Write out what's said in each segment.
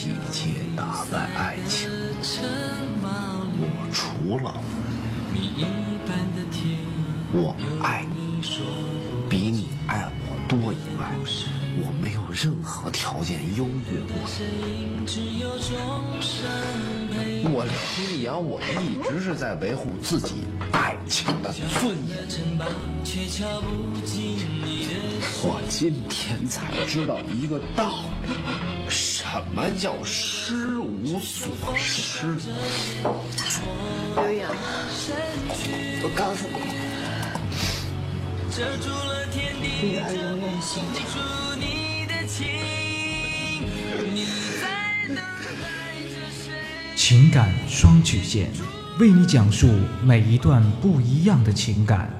细节打败爱情，我除了我爱你比你爱我多以外，我没有任何条件优越过你。我李阳，我一直是在维护自己爱情的尊严。我今天才知道一个道理，什么叫失无所失？刘洋，我告诉你，女儿永远心疼。情感双曲线，为你讲述每一段不一样的情感。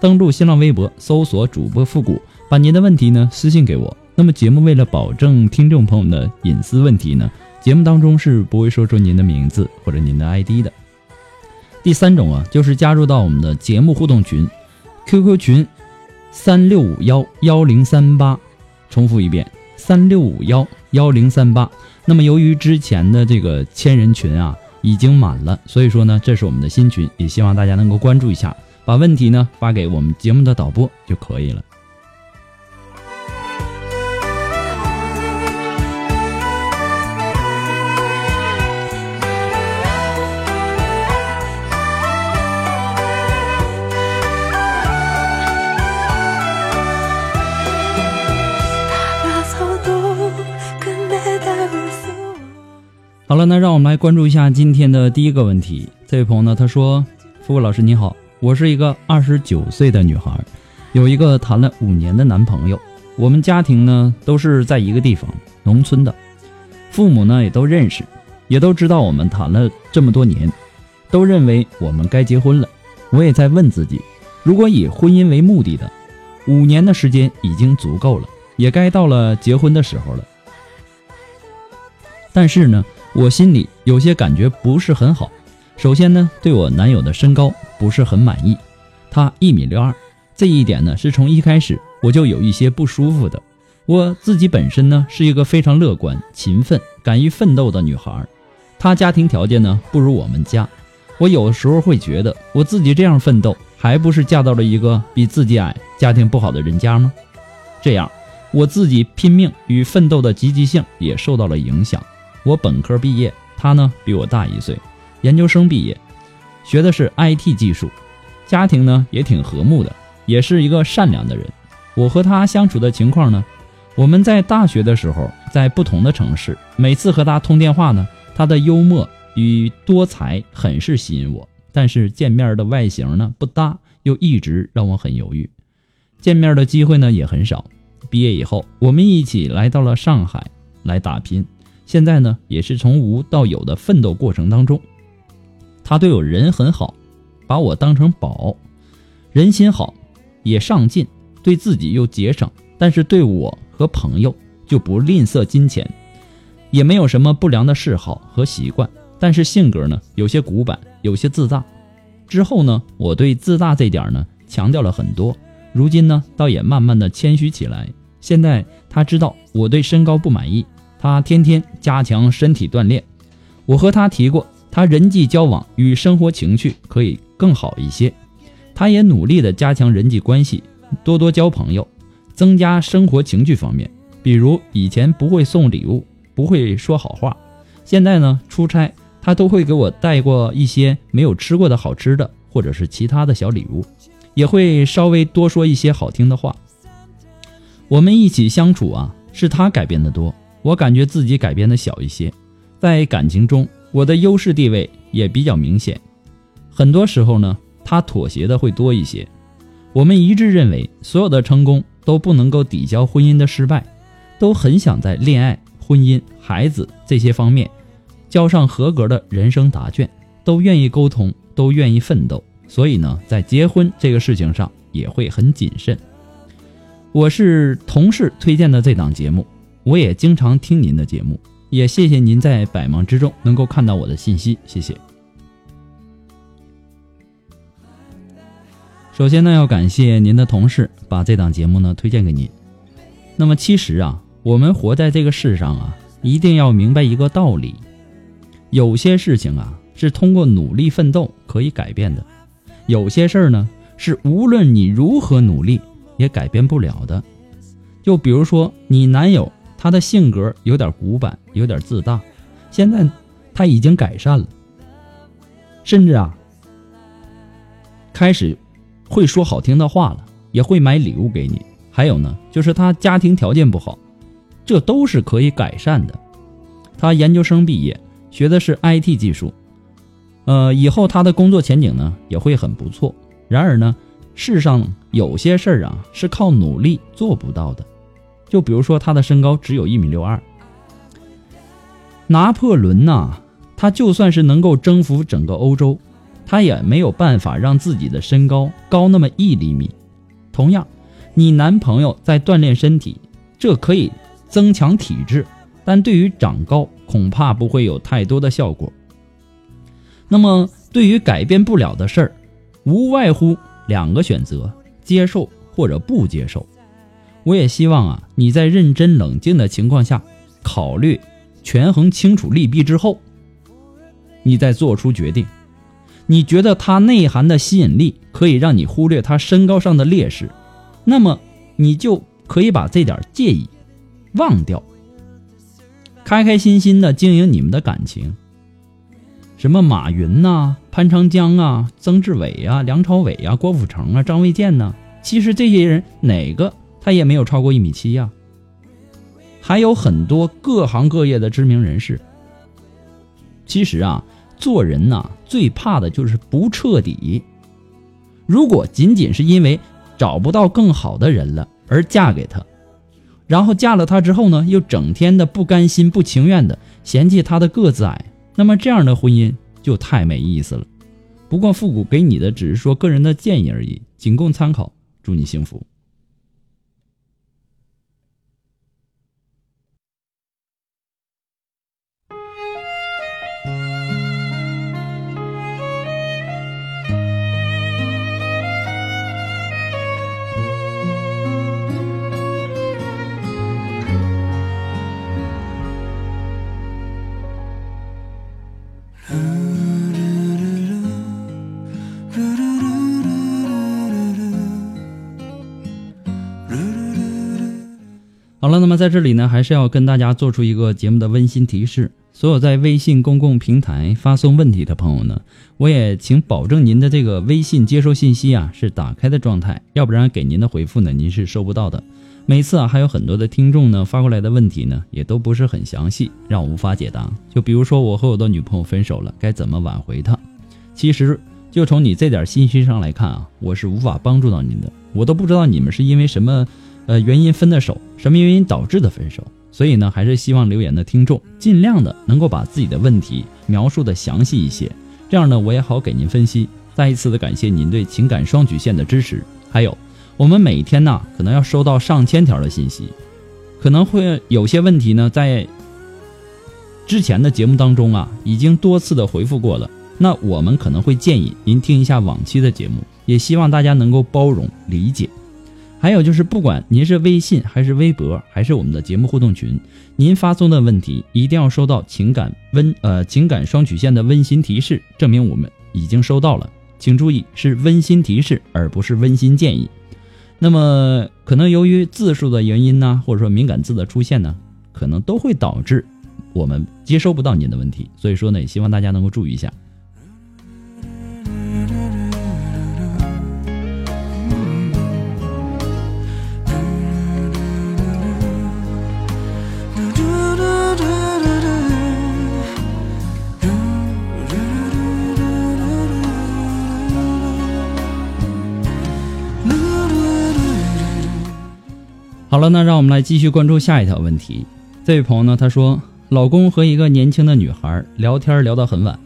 登录新浪微博，搜索主播复古，把您的问题呢私信给我。那么节目为了保证听众朋友的隐私问题呢，节目当中是不会说出您的名字或者您的 ID 的。第三种啊，就是加入到我们的节目互动群，QQ 群三六五幺幺零三八，重复一遍三六五幺幺零三八。那么由于之前的这个千人群啊已经满了，所以说呢，这是我们的新群，也希望大家能够关注一下。把问题呢发给我们节目的导播就可以了。好了，那让我们来关注一下今天的第一个问题。这位朋友呢，他说：“付付老师你好。”我是一个二十九岁的女孩，有一个谈了五年的男朋友。我们家庭呢都是在一个地方，农村的，父母呢也都认识，也都知道我们谈了这么多年，都认为我们该结婚了。我也在问自己，如果以婚姻为目的的，五年的时间已经足够了，也该到了结婚的时候了。但是呢，我心里有些感觉不是很好。首先呢，对我男友的身高不是很满意，他一米六二，这一点呢是从一开始我就有一些不舒服的。我自己本身呢是一个非常乐观、勤奋、敢于奋斗的女孩，她家庭条件呢不如我们家，我有时候会觉得我自己这样奋斗，还不是嫁到了一个比自己矮、家庭不好的人家吗？这样，我自己拼命与奋斗的积极性也受到了影响。我本科毕业，他呢比我大一岁。研究生毕业，学的是 IT 技术，家庭呢也挺和睦的，也是一个善良的人。我和他相处的情况呢，我们在大学的时候在不同的城市，每次和他通电话呢，他的幽默与多才很是吸引我。但是见面的外形呢不搭，又一直让我很犹豫。见面的机会呢也很少，毕业以后，我们一起来到了上海来打拼。现在呢，也是从无到有的奋斗过程当中。他对我人很好，把我当成宝，人心好，也上进，对自己又节省，但是对我和朋友就不吝啬金钱，也没有什么不良的嗜好和习惯。但是性格呢，有些古板，有些自大。之后呢，我对自大这点呢强调了很多。如今呢，倒也慢慢的谦虚起来。现在他知道我对身高不满意，他天天加强身体锻炼。我和他提过，他人际交往与生活情趣可以更好一些。他也努力的加强人际关系，多多交朋友，增加生活情趣方面。比如以前不会送礼物，不会说好话，现在呢，出差他都会给我带过一些没有吃过的好吃的，或者是其他的小礼物。也会稍微多说一些好听的话。我们一起相处啊，是他改变的多，我感觉自己改变的小一些。在感情中，我的优势地位也比较明显。很多时候呢，他妥协的会多一些。我们一致认为，所有的成功都不能够抵消婚姻的失败，都很想在恋爱、婚姻、孩子这些方面交上合格的人生答卷，都愿意沟通，都愿意奋斗。所以呢，在结婚这个事情上也会很谨慎。我是同事推荐的这档节目，我也经常听您的节目，也谢谢您在百忙之中能够看到我的信息，谢谢。首先呢，要感谢您的同事把这档节目呢推荐给您。那么其实啊，我们活在这个世上啊，一定要明白一个道理：有些事情啊，是通过努力奋斗可以改变的。有些事儿呢，是无论你如何努力也改变不了的。就比如说，你男友他的性格有点古板，有点自大，现在他已经改善了，甚至啊，开始会说好听的话了，也会买礼物给你。还有呢，就是他家庭条件不好，这都是可以改善的。他研究生毕业，学的是 IT 技术。呃，以后他的工作前景呢也会很不错。然而呢，世上有些事儿啊是靠努力做不到的。就比如说他的身高只有一米六二。拿破仑呐，他就算是能够征服整个欧洲，他也没有办法让自己的身高高那么一厘米。同样，你男朋友在锻炼身体，这可以增强体质，但对于长高恐怕不会有太多的效果。那么，对于改变不了的事儿，无外乎两个选择：接受或者不接受。我也希望啊，你在认真冷静的情况下，考虑、权衡清楚利弊之后，你再做出决定。你觉得它内涵的吸引力可以让你忽略它身高上的劣势，那么你就可以把这点介意忘掉，开开心心的经营你们的感情。什么马云呐、潘长江啊、曾志伟啊、梁朝伟啊、郭富城啊、张卫健呐？其实这些人哪个他也没有超过一米七呀。还有很多各行各业的知名人士。其实啊，做人呐最怕的就是不彻底。如果仅仅是因为找不到更好的人了而嫁给他，然后嫁了他之后呢，又整天的不甘心、不情愿的嫌弃他的个子矮。那么这样的婚姻就太没意思了。不过复古给你的只是说个人的建议而已，仅供参考。祝你幸福。好了，那么在这里呢，还是要跟大家做出一个节目的温馨提示：所有在微信公共平台发送问题的朋友呢，我也请保证您的这个微信接收信息啊是打开的状态，要不然给您的回复呢您是收不到的。每次啊还有很多的听众呢发过来的问题呢也都不是很详细，让我无法解答。就比如说我和我的女朋友分手了，该怎么挽回她？其实就从你这点信息上来看啊，我是无法帮助到您的。我都不知道你们是因为什么。呃原因分的手，什么原因导致的分手。所以呢，还是希望留言的听众尽量的能够把自己的问题描述的详细一些，这样呢我也好给您分析。再一次的感谢您对情感双曲线的支持。还有，我们每天呢可能要收到上千条的信息，可能会有些问题呢在之前的节目当中啊已经多次的回复过了。那我们可能会建议您听一下往期的节目，也希望大家能够包容理解。还有就是，不管您是微信还是微博，还是我们的节目互动群，您发送的问题一定要收到情感温呃情感双曲线的温馨提示，证明我们已经收到了。请注意，是温馨提示，而不是温馨建议。那么，可能由于字数的原因呢，或者说敏感字的出现呢，可能都会导致我们接收不到您的问题。所以说呢，也希望大家能够注意一下。好了，那让我们来继续关注下一条问题。这位朋友呢，他说，老公和一个年轻的女孩聊天聊到很晚，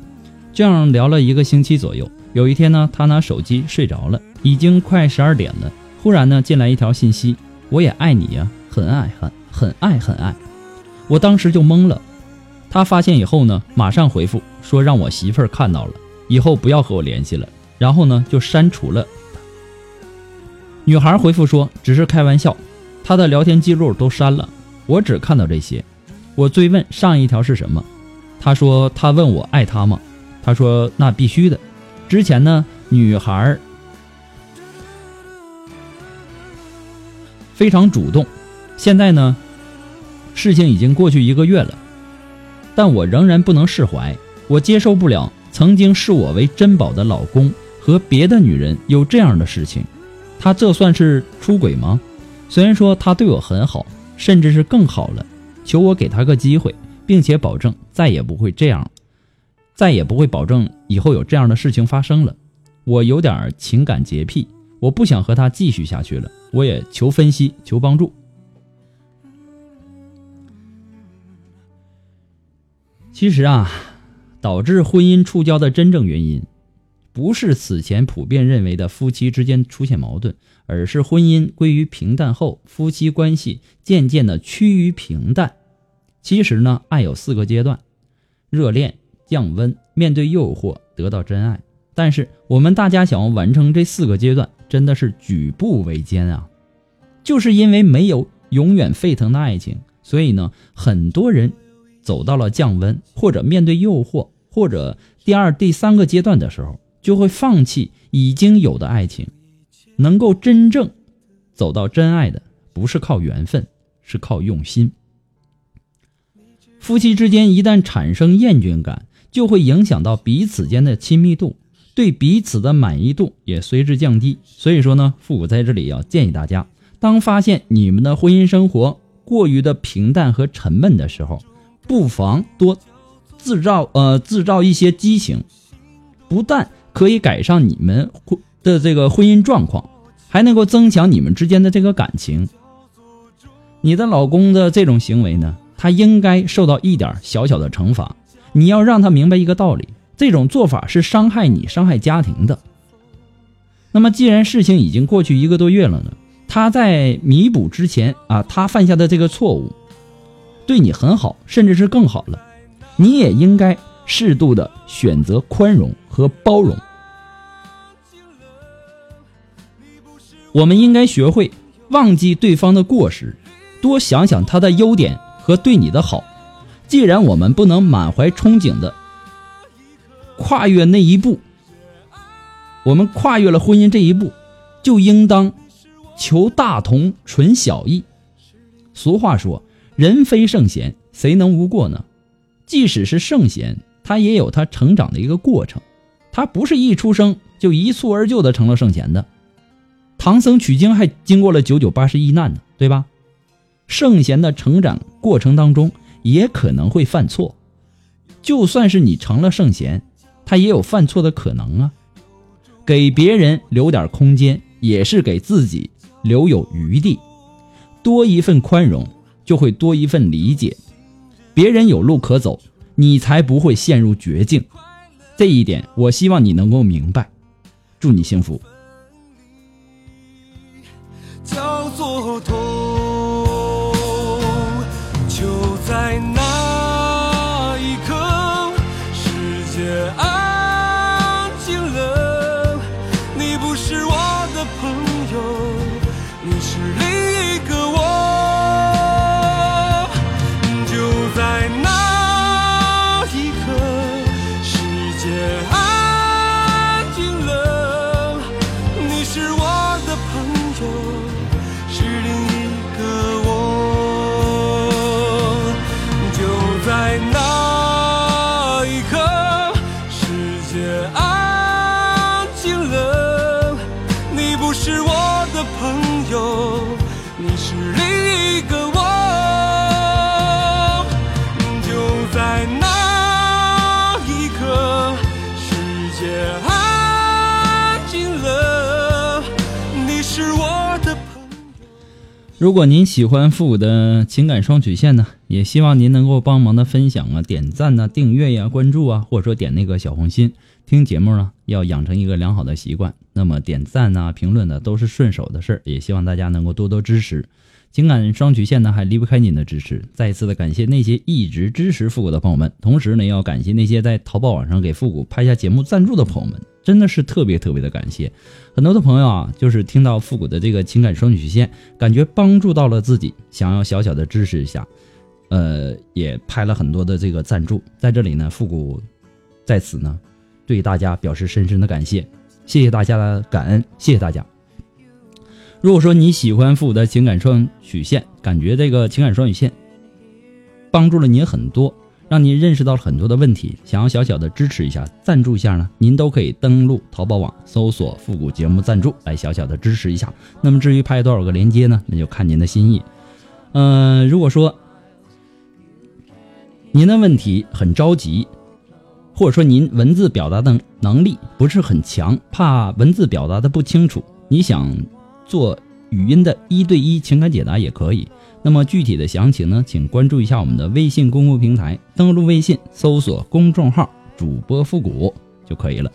这样聊了一个星期左右。有一天呢，他拿手机睡着了，已经快十二点了。忽然呢，进来一条信息：“我也爱你呀，很爱很很爱很爱。”我当时就懵了。他发现以后呢，马上回复说让我媳妇儿看到了，以后不要和我联系了。然后呢，就删除了。女孩回复说：“只是开玩笑。”他的聊天记录都删了，我只看到这些。我追问上一条是什么，他说他问我爱他吗？他说那必须的。之前呢，女孩非常主动，现在呢，事情已经过去一个月了，但我仍然不能释怀，我接受不了曾经视我为珍宝的老公和别的女人有这样的事情，他这算是出轨吗？虽然说他对我很好，甚至是更好了，求我给他个机会，并且保证再也不会这样，再也不会保证以后有这样的事情发生了。我有点情感洁癖，我不想和他继续下去了。我也求分析，求帮助。其实啊，导致婚姻触礁的真正原因。不是此前普遍认为的夫妻之间出现矛盾，而是婚姻归于平淡后，夫妻关系渐渐的趋于平淡。其实呢，爱有四个阶段：热恋、降温、面对诱惑、得到真爱。但是我们大家想要完成这四个阶段，真的是举步维艰啊！就是因为没有永远沸腾的爱情，所以呢，很多人走到了降温，或者面对诱惑，或者第二、第三个阶段的时候。就会放弃已经有的爱情，能够真正走到真爱的，不是靠缘分，是靠用心。夫妻之间一旦产生厌倦感，就会影响到彼此间的亲密度，对彼此的满意度也随之降低。所以说呢，复古在这里要建议大家，当发现你们的婚姻生活过于的平淡和沉闷的时候，不妨多制造呃制造一些激情，不但。可以改善你们婚的这个婚姻状况，还能够增强你们之间的这个感情。你的老公的这种行为呢，他应该受到一点小小的惩罚。你要让他明白一个道理：这种做法是伤害你、伤害家庭的。那么，既然事情已经过去一个多月了呢，他在弥补之前啊，他犯下的这个错误，对你很好，甚至是更好了，你也应该。适度的选择宽容和包容，我们应该学会忘记对方的过失，多想想他的优点和对你的好。既然我们不能满怀憧憬的跨越那一步，我们跨越了婚姻这一步，就应当求大同存小异。俗话说：“人非圣贤，谁能无过呢？”即使是圣贤。他也有他成长的一个过程，他不是一出生就一蹴而就的成了圣贤的。唐僧取经还经过了九九八十一难呢，对吧？圣贤的成长过程当中也可能会犯错，就算是你成了圣贤，他也有犯错的可能啊。给别人留点空间，也是给自己留有余地。多一份宽容，就会多一份理解。别人有路可走，你才不会陷入绝境。这一点，我希望你能够明白。祝你幸福。叫做如果您喜欢复古的情感双曲线呢，也希望您能够帮忙的分享啊、点赞呐、订阅呀、关注啊，或者说点那个小红心。听节目呢，要养成一个良好的习惯。那么点赞呐、评论呢，都是顺手的事儿，也希望大家能够多多支持。情感双曲线呢，还离不开您的支持。再一次的感谢那些一直支持复古的朋友们，同时呢，要感谢那些在淘宝网上给复古拍下节目赞助的朋友们，真的是特别特别的感谢。很多的朋友啊，就是听到复古的这个情感双曲线，感觉帮助到了自己，想要小小的支持一下，呃，也拍了很多的这个赞助。在这里呢，复古在此呢，对大家表示深深的感谢，谢谢大家的感恩，谢谢大家。如果说你喜欢复古的情感双曲线，感觉这个情感双曲线帮助了您很多，让您认识到了很多的问题，想要小小的支持一下、赞助一下呢，您都可以登录淘宝网搜索“复古节目赞助”来小小的支持一下。那么至于拍多少个链接呢，那就看您的心意。嗯、如果说您的问题很着急，或者说您文字表达的能力不是很强，怕文字表达的不清楚，你想做语音的一对一情感解答也可以。那么具体的详情呢，请关注一下我们的微信公共平台，登录微信搜索公众号“主播复古”就可以了。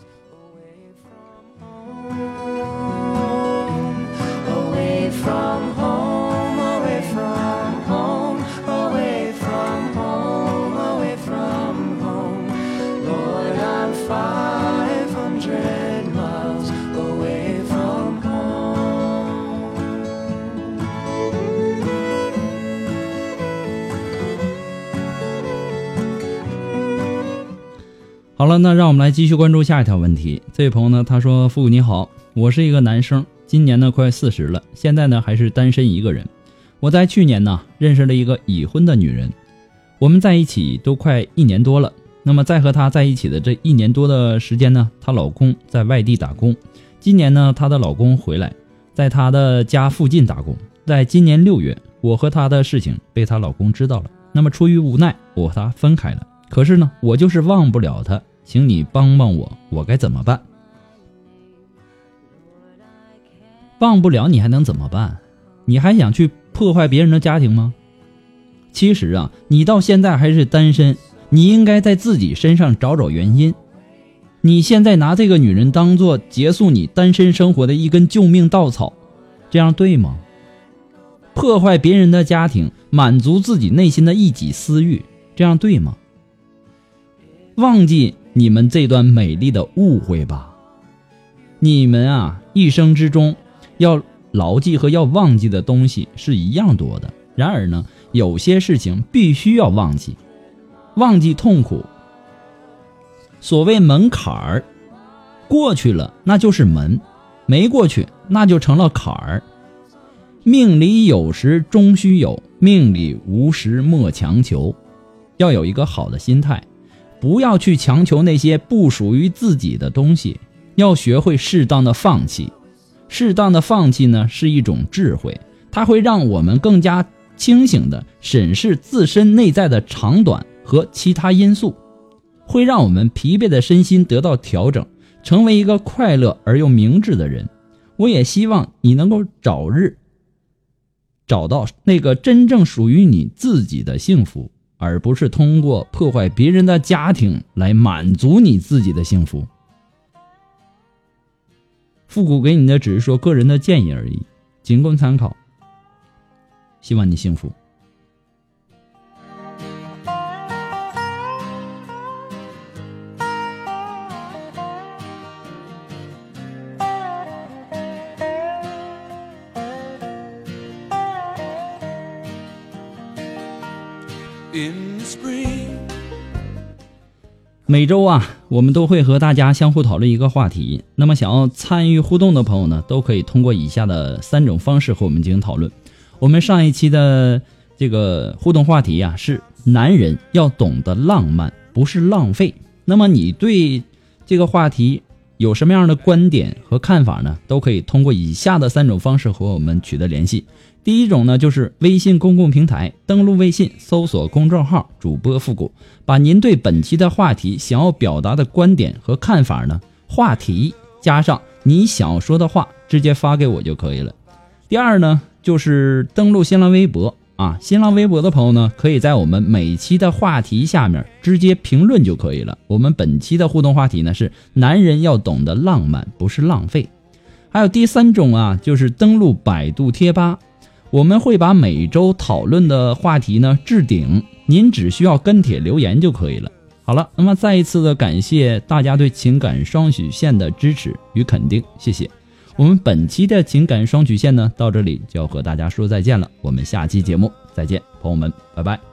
好了，那让我们来继续关注下一条问题。这位朋友呢，他说：“复古你好，我是一个男生，今年呢快四十了，现在呢还是单身一个人。我在去年呢认识了一个已婚的女人，我们在一起都快一年多了。那么在和她在一起的这一年多的时间呢，她老公在外地打工。今年呢，她的老公回来，在她的家附近打工。在今年六月，我和她的事情被她老公知道了。那么出于无奈，我和她分开了。可是呢，我就是忘不了她，请你帮帮我，我该怎么办？忘不了你还能怎么办？你还想去破坏别人的家庭吗？其实啊，你到现在还是单身，你应该在自己身上找找原因。你现在拿这个女人当做结束你单身生活的一根救命稻草，这样对吗？破坏别人的家庭，满足自己内心的一己私欲，这样对吗？忘记你们这段美丽的误会吧。你们啊，一生之中要牢记和要忘记的东西是一样多的。然而呢，有些事情必须要忘记，忘记痛苦。所谓门槛儿，过去了那就是门，没过去那就成了坎儿。命里有时终须有，命里无时莫强求。要有一个好的心态，不要去强求那些不属于自己的东西，要学会适当的放弃。适当的放弃呢，是一种智慧，它会让我们更加清醒的审视自身内在的长短和其他因素，会让我们疲惫的身心得到调整，成为一个快乐而又明智的人。我也希望你能够早日找到那个真正属于你自己的幸福，而不是通过破坏别人的家庭来满足你自己的幸福。复古给你的只是说个人的建议而已，仅供参考。希望你幸福。每周啊，我们都会和大家相互讨论一个话题。那么，想要参与互动的朋友呢，都可以通过以下的三种方式和我们进行讨论。我们上一期的这个互动话题呀，是男人要懂得浪漫，不是浪费。那么，你对这个话题有什么样的观点和看法呢？都可以通过以下的三种方式和我们取得联系。第一种呢，就是微信公共平台，登录微信，搜索公众号“主播复古”，把您对本期的话题想要表达的观点和看法呢，话题加上你想要说的话，直接发给我就可以了。第二呢，就是登录新浪微博啊，新浪微博的朋友呢，可以在我们每期的话题下面直接评论就可以了。我们本期的互动话题呢是：男人要懂得浪漫，不是浪费。还有第三种啊，就是登录百度贴吧。我们会把每周讨论的话题呢置顶，您只需要跟帖留言就可以了。好了，那么再一次的感谢大家对情感双曲线的支持与肯定，谢谢。我们本期的情感双曲线呢到这里就要和大家说再见了，我们下期节目再见，朋友们，拜拜。